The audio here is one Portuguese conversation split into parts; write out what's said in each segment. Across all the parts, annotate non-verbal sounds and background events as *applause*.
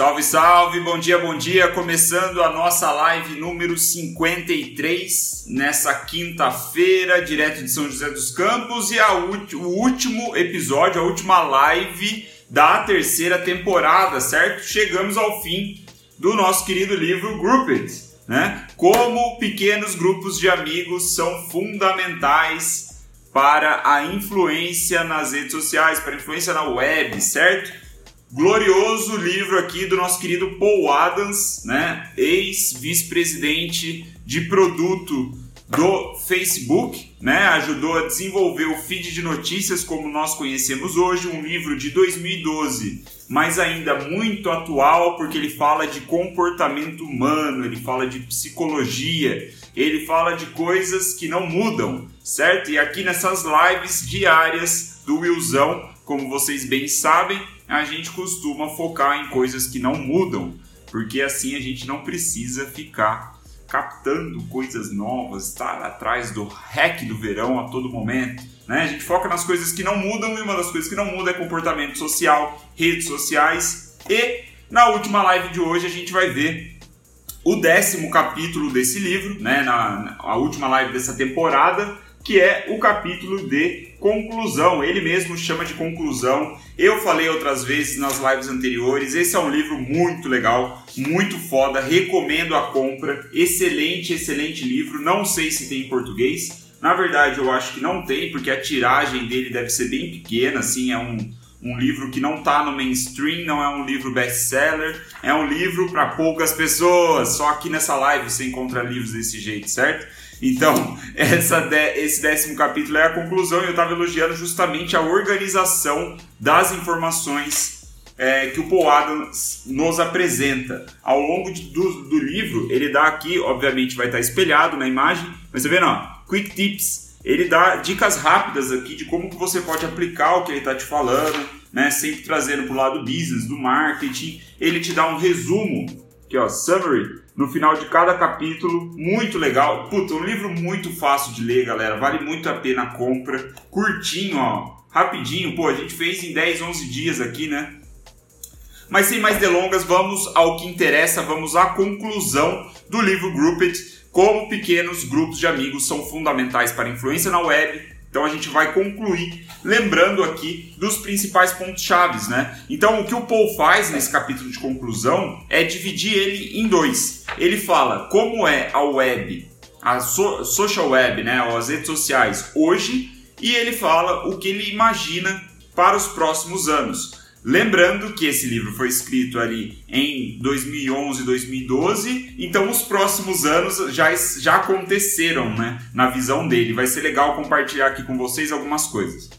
Salve, salve, bom dia, bom dia. Começando a nossa live número 53 nessa quinta-feira, direto de São José dos Campos, e a o último episódio, a última live da terceira temporada, certo? Chegamos ao fim do nosso querido livro Grouped, né? Como pequenos grupos de amigos são fundamentais para a influência nas redes sociais, para a influência na web, certo? Glorioso livro aqui do nosso querido Paul Adams, né? Ex-vice-presidente de produto do Facebook, né? Ajudou a desenvolver o feed de notícias como nós conhecemos hoje, um livro de 2012, mas ainda muito atual porque ele fala de comportamento humano, ele fala de psicologia, ele fala de coisas que não mudam, certo? E aqui nessas lives diárias do Willzão, como vocês bem sabem, a gente costuma focar em coisas que não mudam, porque assim a gente não precisa ficar captando coisas novas, estar atrás do hack do verão a todo momento. Né? A gente foca nas coisas que não mudam e uma das coisas que não muda é comportamento social, redes sociais. E na última live de hoje a gente vai ver o décimo capítulo desse livro, né? na, na a última live dessa temporada que é o capítulo de conclusão. Ele mesmo chama de conclusão. Eu falei outras vezes nas lives anteriores. Esse é um livro muito legal, muito foda. Recomendo a compra. Excelente, excelente livro. Não sei se tem em português. Na verdade, eu acho que não tem, porque a tiragem dele deve ser bem pequena. Assim, é um, um livro que não está no mainstream, não é um livro best-seller, é um livro para poucas pessoas. Só aqui nessa live você encontra livros desse jeito, certo? Então, essa de, esse décimo capítulo é a conclusão e eu estava elogiando justamente a organização das informações é, que o Paul Adams nos apresenta. Ao longo de, do, do, livro, ele dá aqui, obviamente vai estar espelhado na imagem, mas você vê, não, quick tips. Ele dá dicas rápidas aqui de como que você pode aplicar o que ele está te falando, né? sempre trazendo para o lado business, do marketing. Ele te dá um resumo, aqui ó, summary, no final de cada capítulo, muito legal. Puta, um livro muito fácil de ler, galera. Vale muito a pena a compra. Curtinho, ó. Rapidinho, pô, a gente fez em 10, 11 dias aqui, né? Mas sem mais delongas, vamos ao que interessa, vamos à conclusão do livro Grouped, como pequenos grupos de amigos são fundamentais para influência na web, então a gente vai concluir lembrando aqui dos principais pontos chaves, né? Então o que o Paul faz nesse capítulo de conclusão é dividir ele em dois. Ele fala como é a web, a so social web, né, as redes sociais hoje, e ele fala o que ele imagina para os próximos anos. Lembrando que esse livro foi escrito ali em 2011, 2012, então os próximos anos já, já aconteceram, né? Na visão dele. Vai ser legal compartilhar aqui com vocês algumas coisas.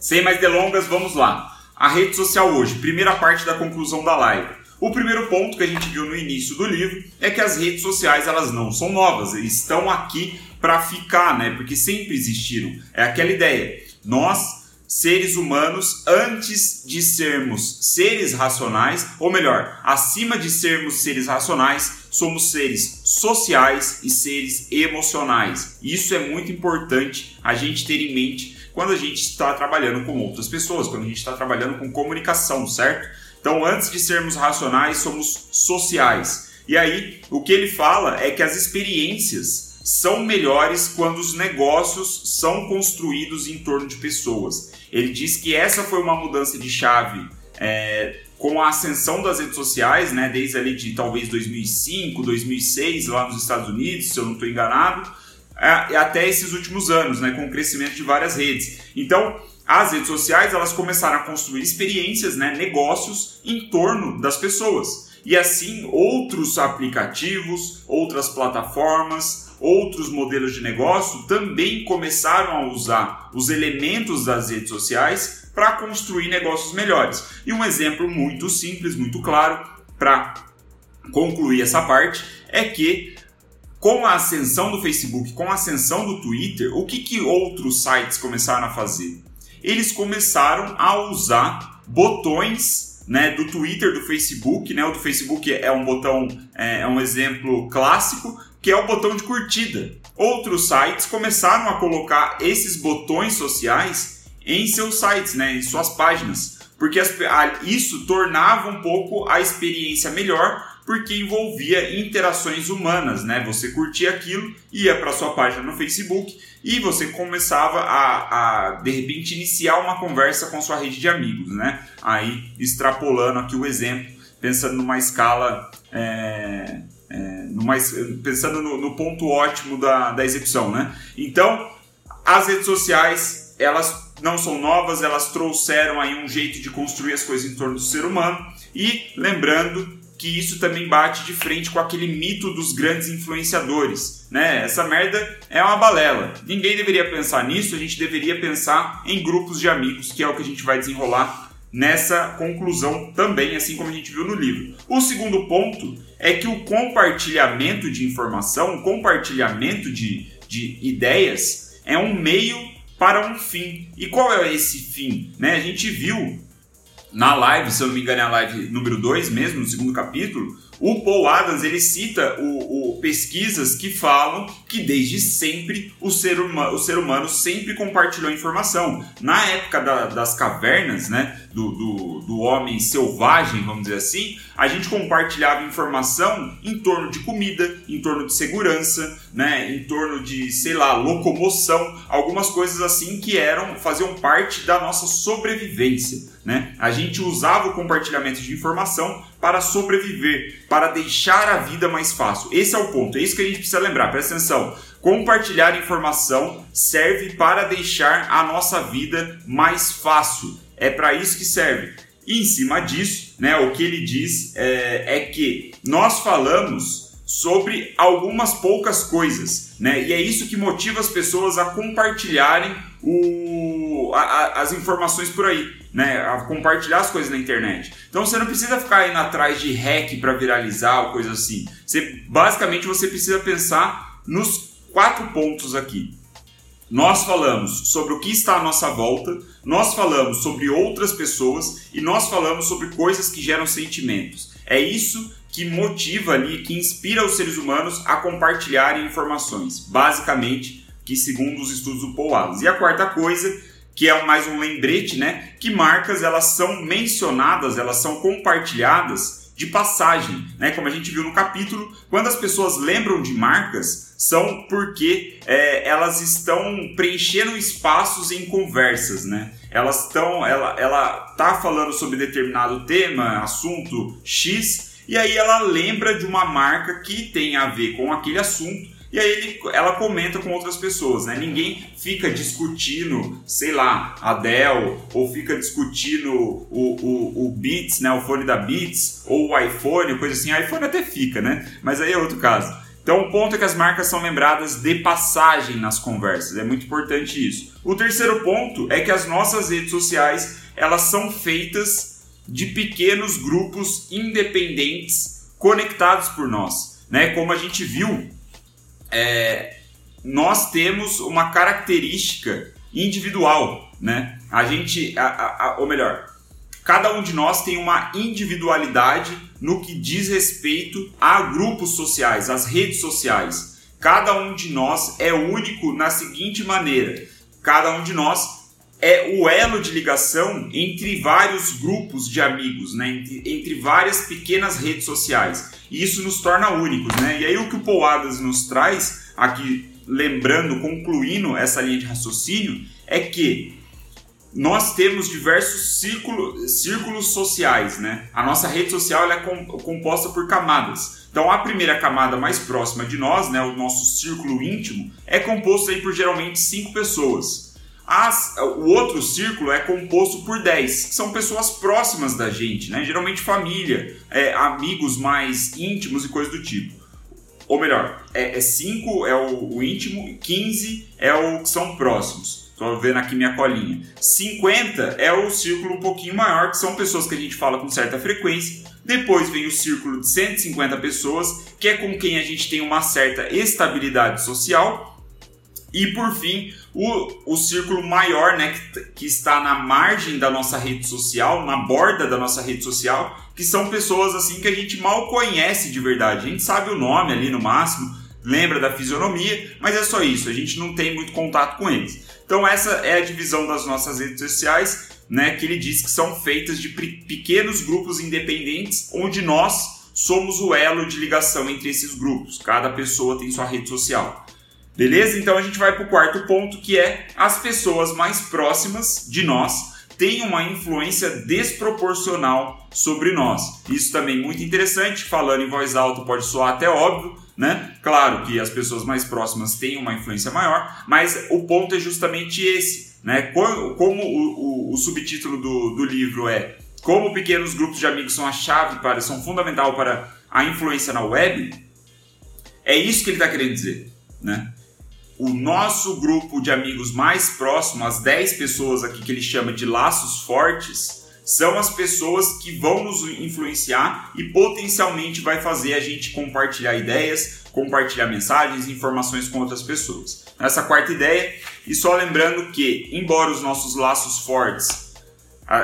Sem mais delongas, vamos lá. A rede social hoje, primeira parte da conclusão da live. O primeiro ponto que a gente viu no início do livro é que as redes sociais elas não são novas, estão aqui para ficar, né? Porque sempre existiram. É aquela ideia. Nós seres humanos antes de sermos seres racionais, ou melhor, acima de sermos seres racionais, somos seres sociais e seres emocionais. Isso é muito importante a gente ter em mente quando a gente está trabalhando com outras pessoas, quando a gente está trabalhando com comunicação, certo? Então, antes de sermos racionais, somos sociais. E aí, o que ele fala é que as experiências são melhores quando os negócios são construídos em torno de pessoas. Ele diz que essa foi uma mudança de chave é, com a ascensão das redes sociais, né, desde ali de talvez 2005, 2006, lá nos Estados Unidos, se eu não estou enganado, é, até esses últimos anos, né, com o crescimento de várias redes. Então, as redes sociais elas começaram a construir experiências, né, negócios em torno das pessoas. E assim, outros aplicativos, outras plataformas, outros modelos de negócio também começaram a usar os elementos das redes sociais para construir negócios melhores. E um exemplo muito simples, muito claro, para concluir essa parte, é que com a ascensão do Facebook, com a ascensão do Twitter, o que, que outros sites começaram a fazer? Eles começaram a usar botões né, do Twitter, do Facebook, né, o do Facebook é um botão, é, é um exemplo clássico, que é o botão de curtida. Outros sites começaram a colocar esses botões sociais em seus sites, né, em suas páginas. porque as, a, isso tornava um pouco a experiência melhor, porque envolvia interações humanas, né? Você curtia aquilo, ia para sua página no Facebook e você começava a, a, de repente iniciar uma conversa com sua rede de amigos, né? Aí extrapolando aqui o exemplo, pensando numa escala é, é, numa, pensando no, no, ponto ótimo da, da execução, né? Então, as redes sociais, elas não são novas, elas trouxeram aí um jeito de construir as coisas em torno do ser humano e lembrando que isso também bate de frente com aquele mito dos grandes influenciadores, né? Essa merda é uma balela. Ninguém deveria pensar nisso, a gente deveria pensar em grupos de amigos, que é o que a gente vai desenrolar nessa conclusão também, assim como a gente viu no livro. O segundo ponto é que o compartilhamento de informação, o compartilhamento de, de ideias é um meio para um fim. E qual é esse fim? Né? A gente viu na live, se eu não me engano é a live número 2 mesmo, no segundo capítulo, o Paul Adams ele cita o, o, pesquisas que falam que desde sempre o ser, humano, o ser humano sempre compartilhou informação. Na época da, das cavernas, né, do, do, do, homem selvagem, vamos dizer assim, a gente compartilhava informação em torno de comida, em torno de segurança, né, em torno de, sei lá, locomoção, algumas coisas assim que eram faziam parte da nossa sobrevivência. Né? A gente usava o compartilhamento de informação para sobreviver, para deixar a vida mais fácil. Esse é o ponto, é isso que a gente precisa lembrar, presta atenção. Compartilhar informação serve para deixar a nossa vida mais fácil. É para isso que serve. E em cima disso, né, o que ele diz é, é que nós falamos sobre algumas poucas coisas, né? E é isso que motiva as pessoas a compartilharem o, a, a, as informações por aí né, a compartilhar as coisas na internet. Então você não precisa ficar indo atrás de hack para viralizar ou coisa assim. Você, basicamente você precisa pensar nos quatro pontos aqui. Nós falamos sobre o que está à nossa volta, nós falamos sobre outras pessoas e nós falamos sobre coisas que geram sentimentos. É isso que motiva ali, que inspira os seres humanos a compartilharem informações, basicamente, que segundo os estudos do Paul Wallace. E a quarta coisa que é mais um lembrete, né? Que marcas elas são mencionadas, elas são compartilhadas de passagem, né? Como a gente viu no capítulo, quando as pessoas lembram de marcas, são porque é, elas estão preenchendo espaços em conversas, né? Elas estão, ela, ela tá falando sobre determinado tema, assunto X, e aí ela lembra de uma marca que tem a ver com aquele assunto e aí ele, ela comenta com outras pessoas, né? Ninguém fica discutindo, sei lá, a Dell, ou fica discutindo o, o, o Beats, né? O fone da Beats, ou o iPhone, coisa assim. O iPhone até fica, né? Mas aí é outro caso. Então o ponto é que as marcas são lembradas de passagem nas conversas. É muito importante isso. O terceiro ponto é que as nossas redes sociais, elas são feitas de pequenos grupos independentes conectados por nós, né? Como a gente viu é, nós temos uma característica individual, né? A gente, a, a, a, ou melhor, cada um de nós tem uma individualidade no que diz respeito a grupos sociais, às redes sociais. Cada um de nós é único na seguinte maneira: cada um de nós é o elo de ligação entre vários grupos de amigos, né? entre, entre várias pequenas redes sociais. E isso nos torna únicos. Né? E aí o que o Paul Adams nos traz, aqui lembrando, concluindo essa linha de raciocínio, é que nós temos diversos círculos, círculos sociais. Né? A nossa rede social é composta por camadas. Então a primeira camada mais próxima de nós, né, o nosso círculo íntimo, é composto aí por geralmente cinco pessoas. As, o outro círculo é composto por 10, que são pessoas próximas da gente, né? geralmente família, é, amigos mais íntimos e coisas do tipo. Ou melhor, é 5 é, é, o, o íntimo, 15 é o que são próximos. Estou vendo aqui minha colinha. 50 é o círculo um pouquinho maior, que são pessoas que a gente fala com certa frequência. Depois vem o círculo de 150 pessoas, que é com quem a gente tem uma certa estabilidade social. E por fim, o, o círculo maior, né, que, que está na margem da nossa rede social, na borda da nossa rede social, que são pessoas assim que a gente mal conhece de verdade. A gente sabe o nome ali no máximo, lembra da fisionomia, mas é só isso, a gente não tem muito contato com eles. Então essa é a divisão das nossas redes sociais. né, que ele diz que são feitas de pequenos grupos independentes, onde nós somos o elo de ligação entre esses grupos. Cada pessoa tem sua rede social. Beleza? Então a gente vai para o quarto ponto, que é as pessoas mais próximas de nós têm uma influência desproporcional sobre nós. Isso também é muito interessante, falando em voz alta pode soar até óbvio, né? Claro que as pessoas mais próximas têm uma influência maior, mas o ponto é justamente esse, né? Como, como o, o, o, subtítulo do, do livro é Como pequenos grupos de amigos são a chave para, são fundamental para a influência na web, é isso que ele está querendo dizer, né? O nosso grupo de amigos mais próximo, as 10 pessoas aqui que ele chama de laços fortes, são as pessoas que vão nos influenciar e potencialmente vai fazer a gente compartilhar ideias, compartilhar mensagens, informações com outras pessoas. Essa quarta ideia, e só lembrando que, embora os nossos laços fortes,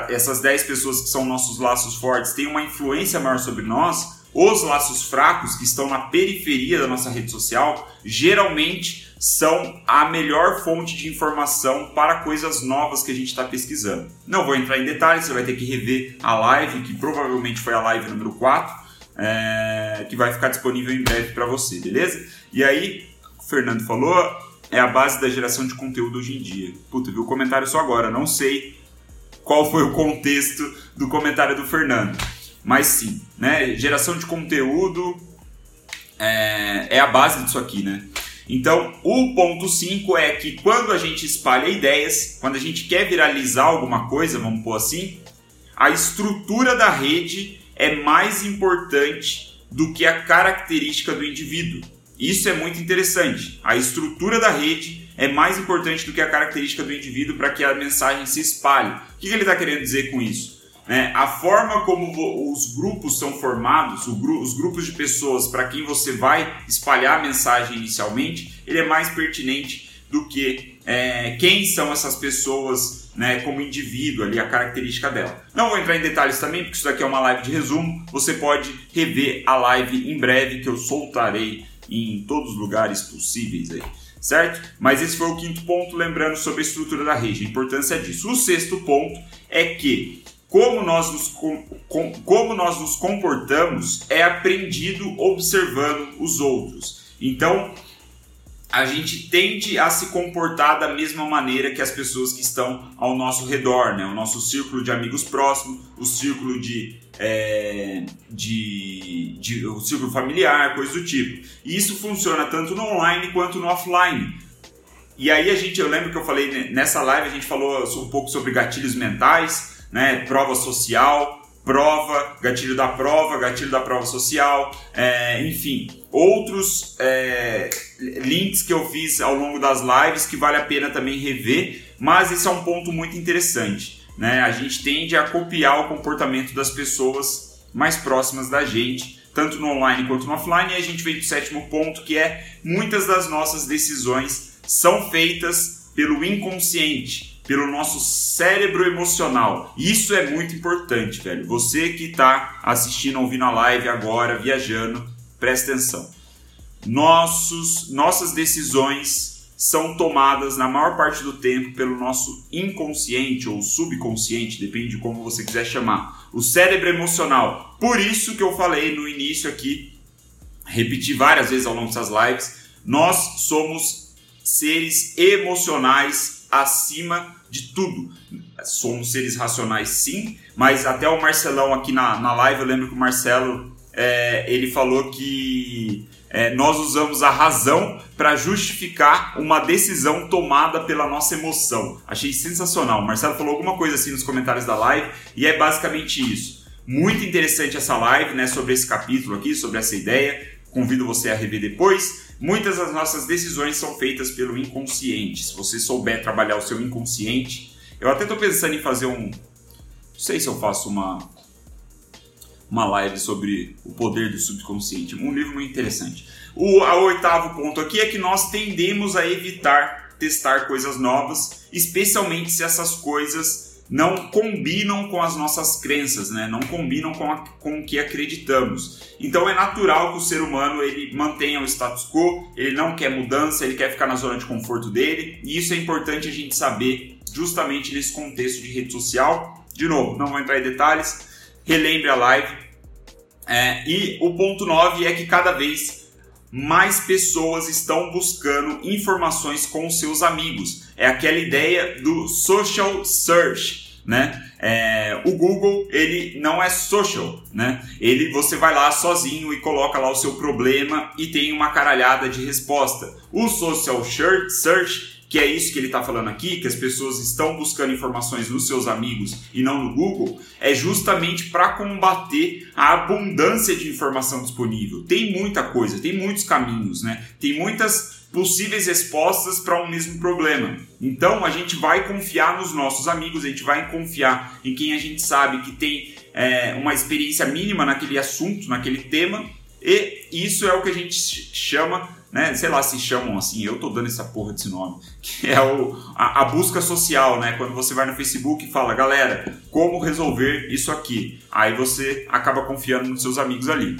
essas 10 pessoas que são nossos laços fortes, tenham uma influência maior sobre nós, os laços fracos que estão na periferia da nossa rede social, geralmente são a melhor fonte de informação para coisas novas que a gente está pesquisando. Não vou entrar em detalhes, você vai ter que rever a live, que provavelmente foi a live número 4, é, que vai ficar disponível em breve para você, beleza? E aí, o Fernando falou, é a base da geração de conteúdo hoje em dia. Puta, viu o comentário só agora, não sei qual foi o contexto do comentário do Fernando. Mas sim, né? Geração de conteúdo é, é a base disso aqui, né? Então, o ponto 5 é que quando a gente espalha ideias, quando a gente quer viralizar alguma coisa, vamos pôr assim, a estrutura da rede é mais importante do que a característica do indivíduo. Isso é muito interessante. A estrutura da rede é mais importante do que a característica do indivíduo para que a mensagem se espalhe. O que ele está querendo dizer com isso? Né? A forma como os grupos são formados, os grupos de pessoas para quem você vai espalhar a mensagem inicialmente, ele é mais pertinente do que é, quem são essas pessoas né, como indivíduo ali, a característica dela. Não vou entrar em detalhes também, porque isso daqui é uma live de resumo. Você pode rever a live em breve, que eu soltarei em todos os lugares possíveis aí certo? Mas esse foi o quinto ponto, lembrando sobre a estrutura da rede, a importância disso. O sexto ponto é que como nós nos, com, como nós nos comportamos é aprendido observando os outros. Então, a gente tende a se comportar da mesma maneira que as pessoas que estão ao nosso redor, né? O nosso círculo de amigos próximos, o círculo de, é, de, de, o círculo familiar, coisa do tipo. E isso funciona tanto no online quanto no offline. E aí a gente, eu lembro que eu falei nessa live, a gente falou um pouco sobre gatilhos mentais né? Prova social, prova, gatilho da prova, gatilho da prova social, é, enfim, outros é, links que eu fiz ao longo das lives que vale a pena também rever, mas esse é um ponto muito interessante. Né? A gente tende a copiar o comportamento das pessoas mais próximas da gente, tanto no online quanto no offline, e a gente vem do sétimo ponto, que é muitas das nossas decisões são feitas pelo inconsciente pelo nosso cérebro emocional. Isso é muito importante, velho. Você que está assistindo, ouvindo a live agora, viajando, presta atenção. Nossos, nossas decisões são tomadas na maior parte do tempo pelo nosso inconsciente ou subconsciente, depende de como você quiser chamar. O cérebro emocional. Por isso que eu falei no início aqui, repeti várias vezes ao longo dessas lives, nós somos seres emocionais acima de tudo. Somos seres racionais, sim, mas até o Marcelão aqui na, na live, eu lembro que o Marcelo é, ele falou que é, nós usamos a razão para justificar uma decisão tomada pela nossa emoção. Achei sensacional. O Marcelo falou alguma coisa assim nos comentários da live e é basicamente isso. Muito interessante essa live, né, sobre esse capítulo aqui, sobre essa ideia. Convido você a rever depois. Muitas das nossas decisões são feitas pelo inconsciente. Se você souber trabalhar o seu inconsciente, eu até estou pensando em fazer um. Não sei se eu faço uma uma live sobre o poder do subconsciente. Um livro muito interessante. O a oitavo ponto aqui é que nós tendemos a evitar testar coisas novas, especialmente se essas coisas não combinam com as nossas crenças, né? não combinam com, a, com o que acreditamos. Então é natural que o ser humano ele mantenha o status quo, ele não quer mudança, ele quer ficar na zona de conforto dele, e isso é importante a gente saber justamente nesse contexto de rede social. De novo, não vou entrar em detalhes, relembre a live. É, e o ponto 9 é que cada vez mais pessoas estão buscando informações com seus amigos. É aquela ideia do social search, né? É, o Google ele não é social, né? Ele você vai lá sozinho e coloca lá o seu problema e tem uma caralhada de resposta. O social search que é isso que ele está falando aqui, que as pessoas estão buscando informações nos seus amigos e não no Google, é justamente para combater a abundância de informação disponível. Tem muita coisa, tem muitos caminhos, né? Tem muitas possíveis respostas para um mesmo problema. Então a gente vai confiar nos nossos amigos, a gente vai confiar em quem a gente sabe que tem é, uma experiência mínima naquele assunto, naquele tema, e isso é o que a gente chama né, sei lá se chamam assim, eu tô dando essa porra desse nome, *laughs* que é o, a, a, busca social, né? Quando você vai no Facebook e fala, galera, como resolver isso aqui? Aí você acaba confiando nos seus amigos ali.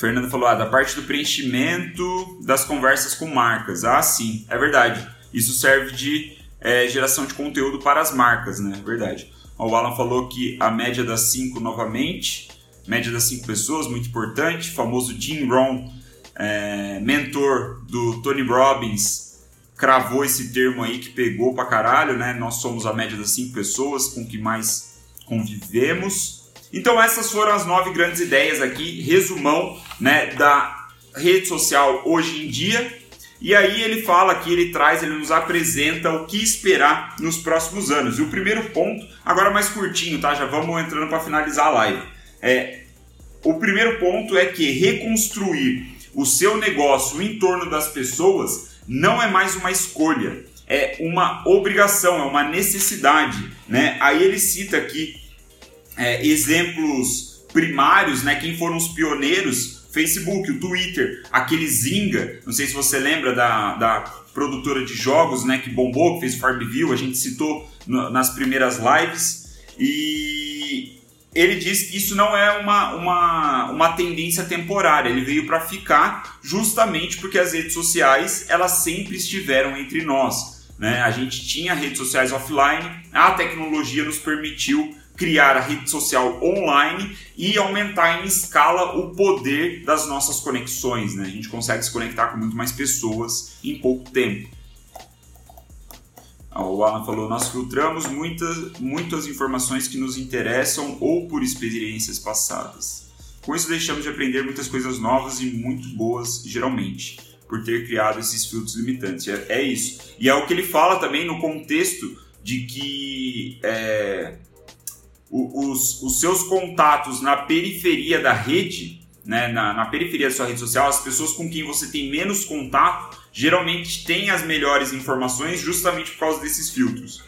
Fernando falou, ah, da parte do preenchimento das conversas com marcas. Ah, sim, é verdade. Isso serve de é, geração de conteúdo para as marcas, né? É verdade. O Alan falou que a média das cinco novamente, média das cinco pessoas, muito importante. O famoso Jim Rohn é, mentor do Tony Robbins, cravou esse termo aí que pegou pra caralho, né? Nós somos a média das cinco pessoas com que mais convivemos. Então essas foram as nove grandes ideias aqui, resumão, né, da rede social hoje em dia. E aí ele fala aqui, ele traz, ele nos apresenta o que esperar nos próximos anos. E o primeiro ponto, agora mais curtinho, tá? Já vamos entrando para finalizar a live. É, o primeiro ponto é que reconstruir o seu negócio em torno das pessoas não é mais uma escolha, é uma obrigação, é uma necessidade. Né? Aí ele cita aqui é, exemplos primários, né? quem foram os pioneiros, Facebook, o Twitter, aquele Zynga, não sei se você lembra da, da produtora de jogos né, que bombou, que fez Farmville, a gente citou no, nas primeiras lives, e ele diz que isso não é uma, uma, uma tendência temporária, ele veio para ficar justamente porque as redes sociais elas sempre estiveram entre nós. Né? A gente tinha redes sociais offline, a tecnologia nos permitiu criar a rede social online e aumentar em escala o poder das nossas conexões. Né? A gente consegue se conectar com muito mais pessoas em pouco tempo. O Alan falou: nós filtramos muitas, muitas informações que nos interessam ou por experiências passadas. Com isso, deixamos de aprender muitas coisas novas e muito boas, geralmente, por ter criado esses filtros limitantes. É, é isso. E é o que ele fala também no contexto de que é, os, os seus contatos na periferia da rede, né, na, na periferia da sua rede social, as pessoas com quem você tem menos contato, geralmente tem as melhores informações justamente por causa desses filtros.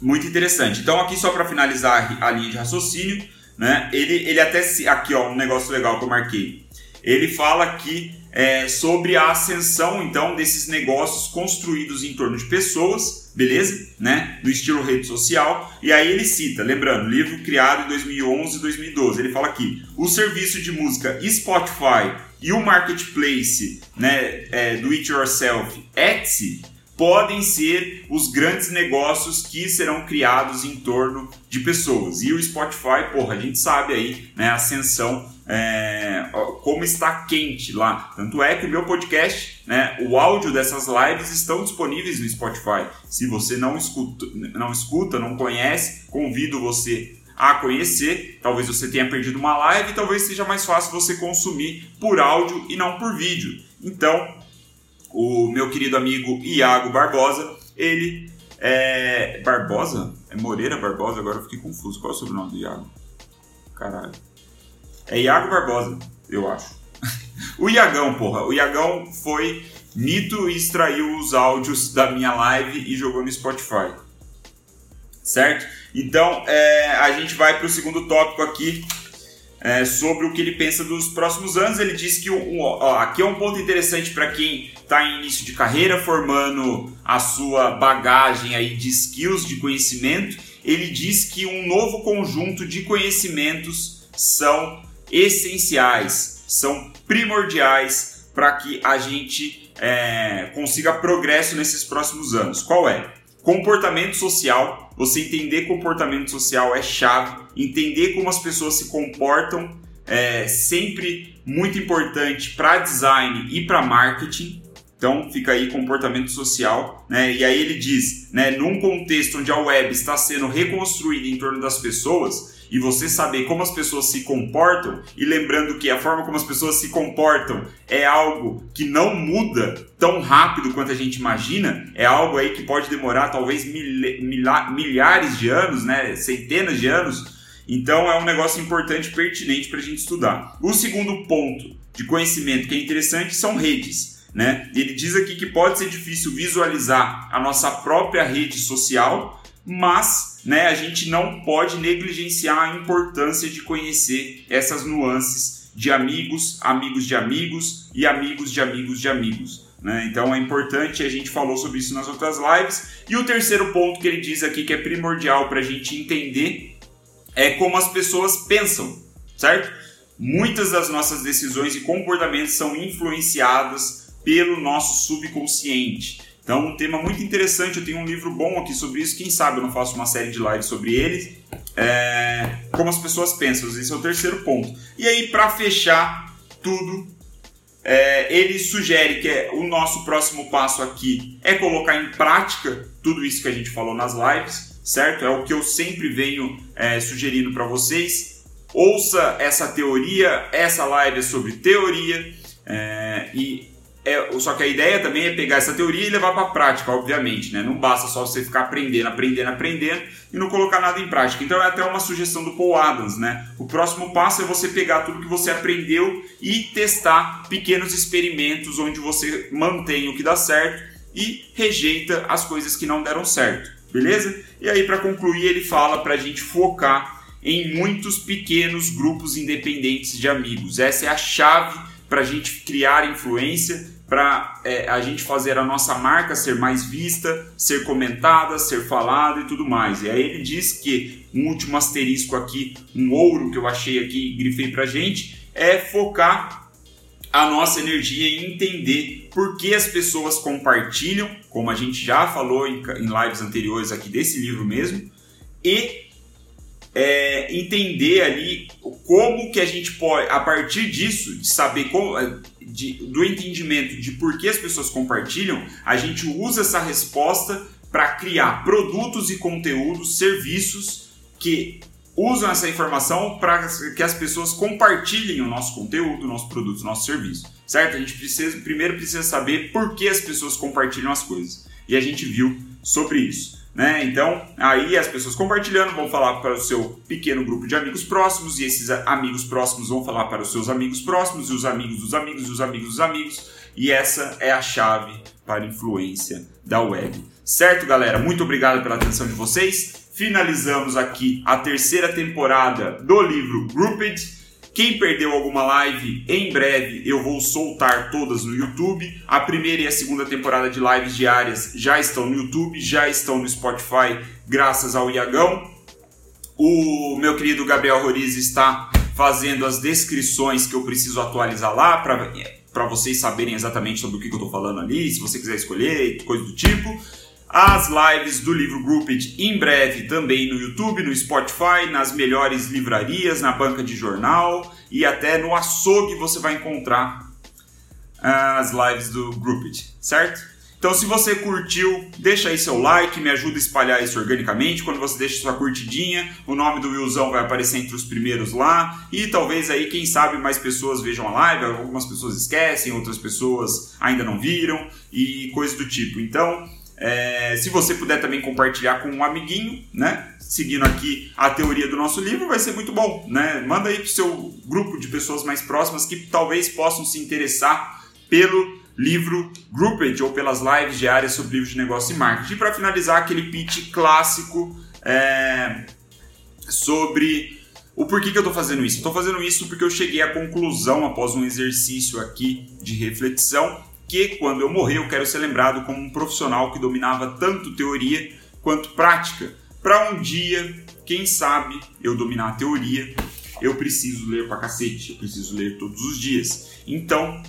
Muito interessante. Então aqui só para finalizar a linha de raciocínio, né? Ele, ele até aqui ó um negócio legal que eu marquei. Ele fala aqui é, sobre a ascensão então desses negócios construídos em torno de pessoas, beleza? Né? Do estilo rede social. E aí ele cita, lembrando, livro criado em 2011 e 2012. Ele fala aqui: o serviço de música Spotify e o marketplace né, é, do it yourself Etsy podem ser os grandes negócios que serão criados em torno de pessoas. E o Spotify, porra, a gente sabe aí, né, a ascensão, é, como está quente lá. Tanto é que o meu podcast, né, o áudio dessas lives estão disponíveis no Spotify. Se você não escuta, não escuta, não conhece, convido você a conhecer. Talvez você tenha perdido uma live, talvez seja mais fácil você consumir por áudio e não por vídeo. Então, o meu querido amigo Iago Barbosa, ele é. Barbosa? É Moreira Barbosa? Agora eu fiquei confuso. Qual é o sobrenome do Iago? Caralho. É Iago Barbosa, eu acho. *laughs* o Iagão, porra. O Iagão foi mito e extraiu os áudios da minha live e jogou no Spotify. Certo? Então, é, a gente vai para o segundo tópico aqui. é, sobre o que ele pensa dos próximos anos. Ele diz que um, ó, aqui é um ponto interessante para quem está em início de carreira, formando a sua bagagem aí de skills, de conhecimento. Ele diz que um novo conjunto de conhecimentos são essenciais, são primordiais para que a gente é, consiga progresso nesses próximos anos. Qual é? Comportamento social, você entender comportamento social é chave, entender como as pessoas se comportam é sempre muito importante para design e para marketing. Então fica aí comportamento social, né? E aí ele diz, né, num contexto onde a web está sendo reconstruída em torno das pessoas, e você saber como as pessoas se comportam, e lembrando que a forma como as pessoas se comportam é algo que não muda tão rápido quanto a gente imagina, é algo aí que pode demorar talvez milhares de anos, né, centenas de anos. Então é um negócio importante, pertinente para a gente estudar. O segundo ponto de conhecimento que é interessante são redes. Né? Ele diz aqui que pode ser difícil visualizar a nossa própria rede social, mas né, a gente não pode negligenciar a importância de conhecer essas nuances de amigos, amigos de amigos e amigos de amigos de amigos. Né? Então é importante, a gente falou sobre isso nas outras lives. E o terceiro ponto que ele diz aqui que é primordial para a gente entender é como as pessoas pensam, certo? Muitas das nossas decisões e comportamentos são influenciadas pelo nosso subconsciente. Então, um tema muito interessante. Eu tenho um livro bom aqui sobre isso. Quem sabe eu não faço uma série de lives sobre ele. É, como as pessoas pensam. Esse é o terceiro ponto. E aí, para fechar tudo, é, ele sugere que é, o nosso próximo passo aqui é colocar em prática tudo isso que a gente falou nas lives, certo? É o que eu sempre venho é, sugerindo para vocês. Ouça essa teoria, essa live é sobre teoria é, e é, só que a ideia também é pegar essa teoria e levar para a prática, obviamente, né? Não basta só você ficar aprendendo, aprendendo, aprendendo e não colocar nada em prática. Então é até uma sugestão do Paul Adams, né? O próximo passo é você pegar tudo que você aprendeu e testar pequenos experimentos onde você mantém o que dá certo e rejeita as coisas que não deram certo, beleza? E aí para concluir ele fala para a gente focar em muitos pequenos grupos independentes de amigos. Essa é a chave para a gente criar influência para é, a gente fazer a nossa marca ser mais vista, ser comentada, ser falada e tudo mais. E aí ele diz que um último asterisco aqui, um ouro que eu achei aqui e grifei para gente, é focar a nossa energia em entender por que as pessoas compartilham, como a gente já falou em, em lives anteriores aqui desse livro mesmo, e é, entender ali como que a gente pode, a partir disso, de saber como, de, do entendimento de por que as pessoas compartilham, a gente usa essa resposta para criar produtos e conteúdos, serviços que usam essa informação para que as pessoas compartilhem o nosso conteúdo, nosso produto, nosso serviço, certo? A gente precisa, primeiro precisa saber por que as pessoas compartilham as coisas. E a gente viu sobre isso. Né? Então, aí as pessoas compartilhando vão falar para o seu pequeno grupo de amigos próximos, e esses amigos próximos vão falar para os seus amigos próximos, e os amigos dos amigos, e os amigos dos amigos, e essa é a chave para a influência da web. Certo, galera? Muito obrigado pela atenção de vocês. Finalizamos aqui a terceira temporada do livro Grouped. Quem perdeu alguma live, em breve eu vou soltar todas no YouTube. A primeira e a segunda temporada de lives diárias já estão no YouTube, já estão no Spotify, graças ao Iagão. O meu querido Gabriel Roriz está fazendo as descrições que eu preciso atualizar lá para vocês saberem exatamente sobre o que, que eu estou falando ali, se você quiser escolher, coisa do tipo. As lives do livro Grouped em breve também no YouTube, no Spotify, nas melhores livrarias, na banca de jornal e até no açougue você vai encontrar as lives do Grouped, certo? Então, se você curtiu, deixa aí seu like, me ajuda a espalhar isso organicamente. Quando você deixa sua curtidinha, o nome do Willzão vai aparecer entre os primeiros lá. E talvez aí, quem sabe, mais pessoas vejam a live. Algumas pessoas esquecem, outras pessoas ainda não viram e coisas do tipo. Então, é, se você puder também compartilhar com um amiguinho, né? Seguindo aqui a teoria do nosso livro, vai ser muito bom, né? Manda aí pro seu grupo de pessoas mais próximas que talvez possam se interessar pelo livro Grouped ou pelas lives diárias sobre livros de negócio e marketing. E para finalizar, aquele pitch clássico é, sobre O porquê que eu estou fazendo isso? Estou fazendo isso porque eu cheguei à conclusão, após um exercício aqui de reflexão, que quando eu morrer eu quero ser lembrado como um profissional que dominava tanto teoria quanto prática. Para um dia, quem sabe, eu dominar a teoria, eu preciso ler pra cacete, eu preciso ler todos os dias. Então,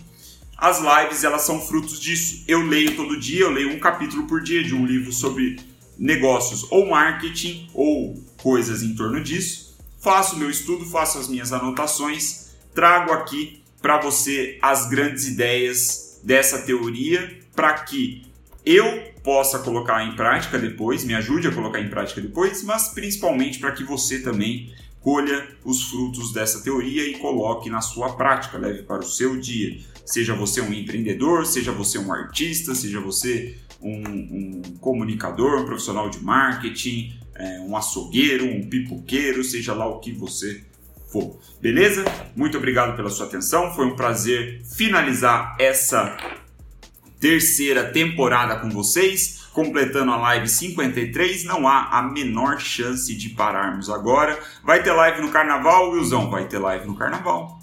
as lives elas são frutos disso. Eu leio todo dia, eu leio um capítulo por dia de um livro sobre negócios ou marketing ou coisas em torno disso. Faço meu estudo, faço as minhas anotações, trago aqui para você as grandes ideias dessa teoria para que eu possa colocar em prática depois, me ajude a colocar em prática depois, mas principalmente para que você também colha os frutos dessa teoria e coloque na sua prática, leve para o seu dia. Seja você um empreendedor, seja você um artista, seja você um, um comunicador, um profissional de marketing, é, um açougueiro, um pipoqueiro, seja lá o que você for. Beleza? Muito obrigado pela sua atenção. Foi um prazer finalizar essa terceira temporada com vocês, completando a live 53. Não há a menor chance de pararmos agora. Vai ter live no carnaval, Wilson? Vai ter live no carnaval.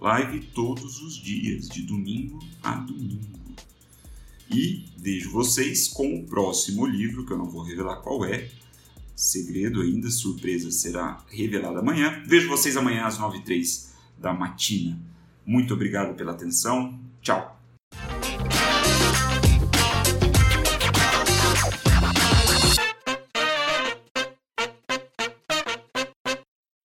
Live todos os dias, de domingo a domingo. E vejo vocês com o próximo livro, que eu não vou revelar qual é. Segredo ainda, surpresa será revelada amanhã. Vejo vocês amanhã às 9h03 da matina. Muito obrigado pela atenção. Tchau.